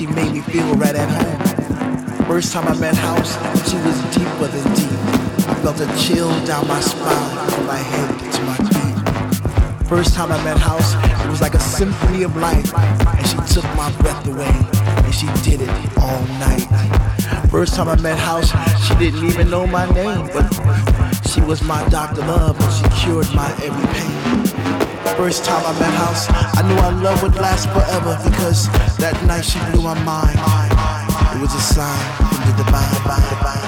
she made me feel right at home. First time I met House, she was deeper than deep. I felt a chill down my spine, from my head to my feet. First time I met House, it was like a symphony of life, and she took my breath away, and she did it all night. First time I met House, she didn't even know my name, but she was my Dr. Love, and she cured my every pain. First time I met House, I knew our love would last forever because that night she blew my mind. It was a sign from the divine.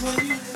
Thank you.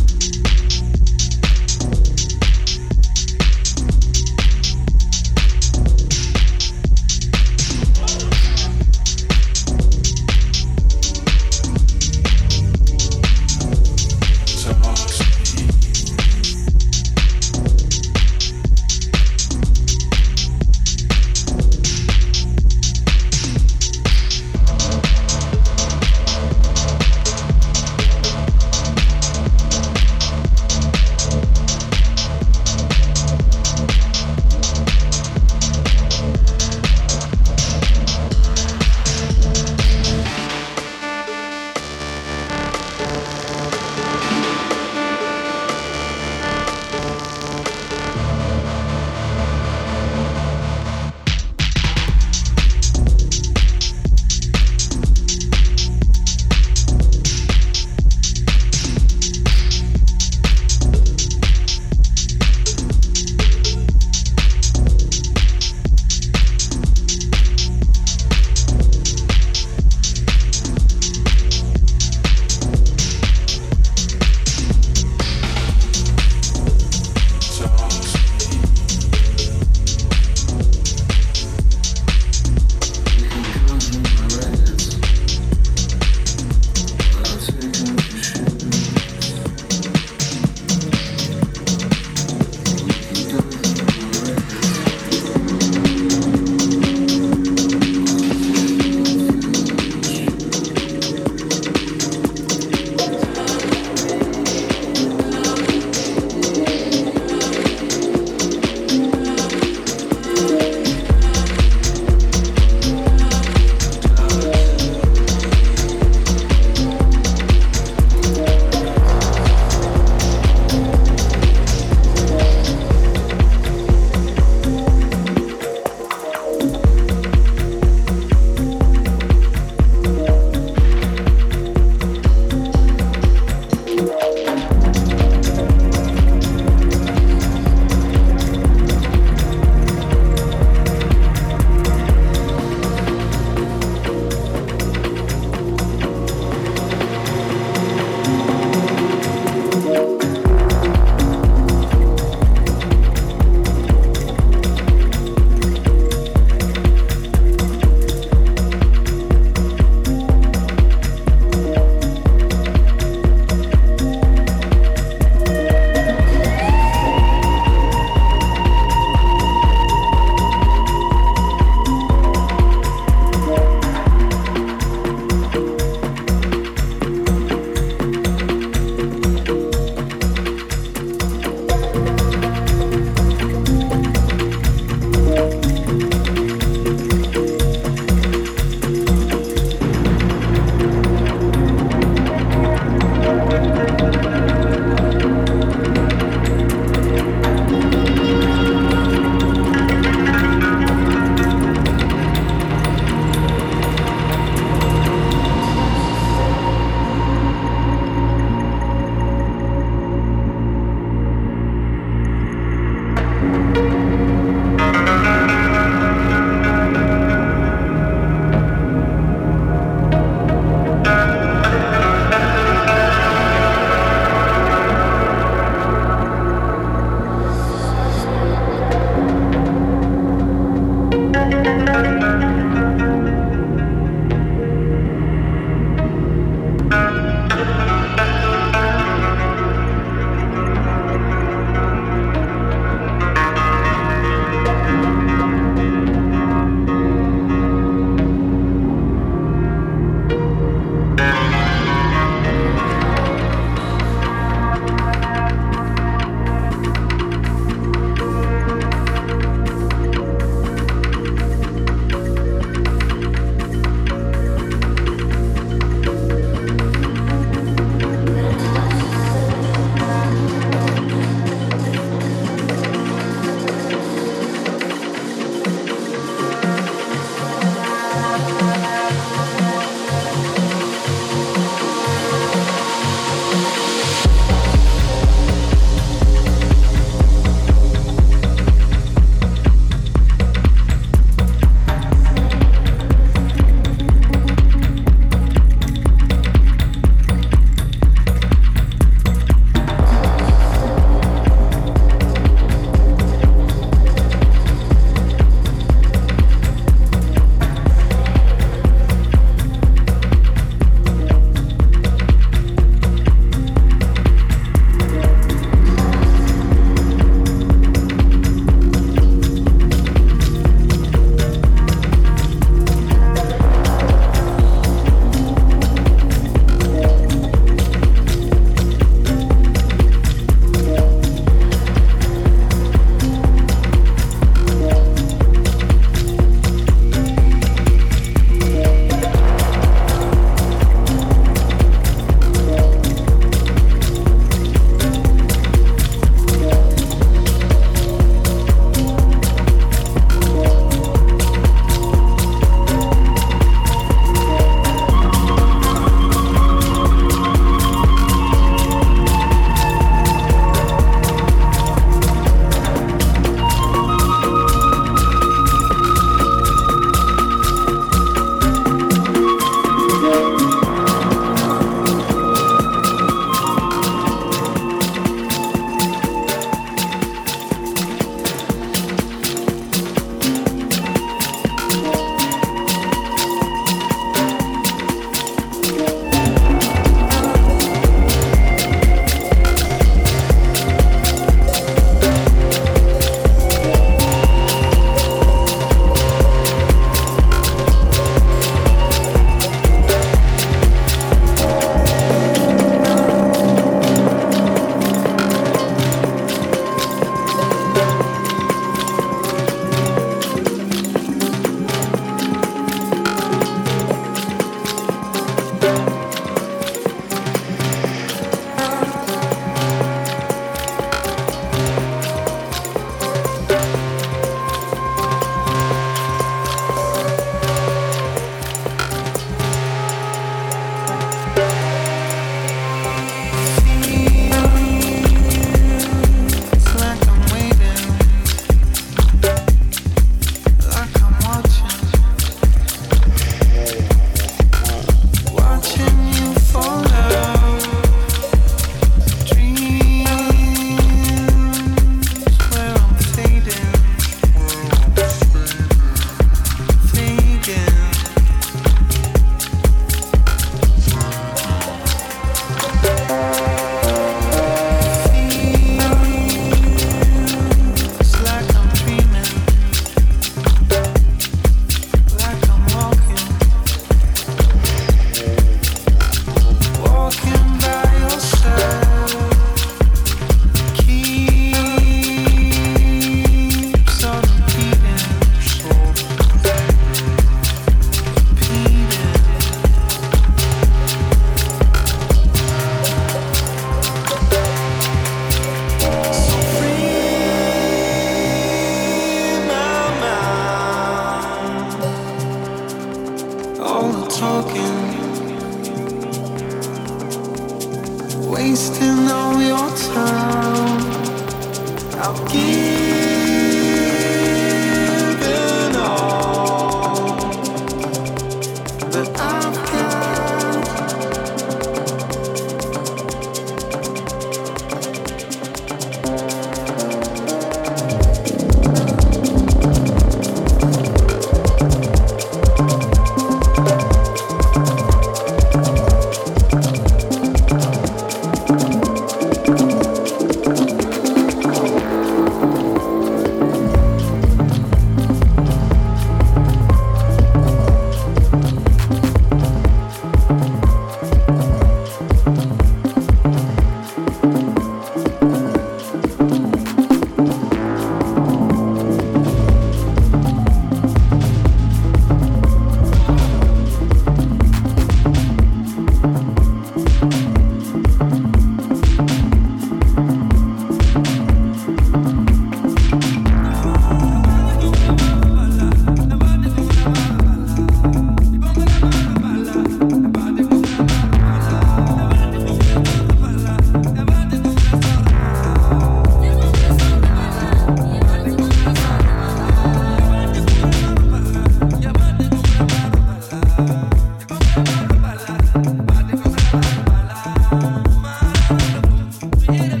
hit.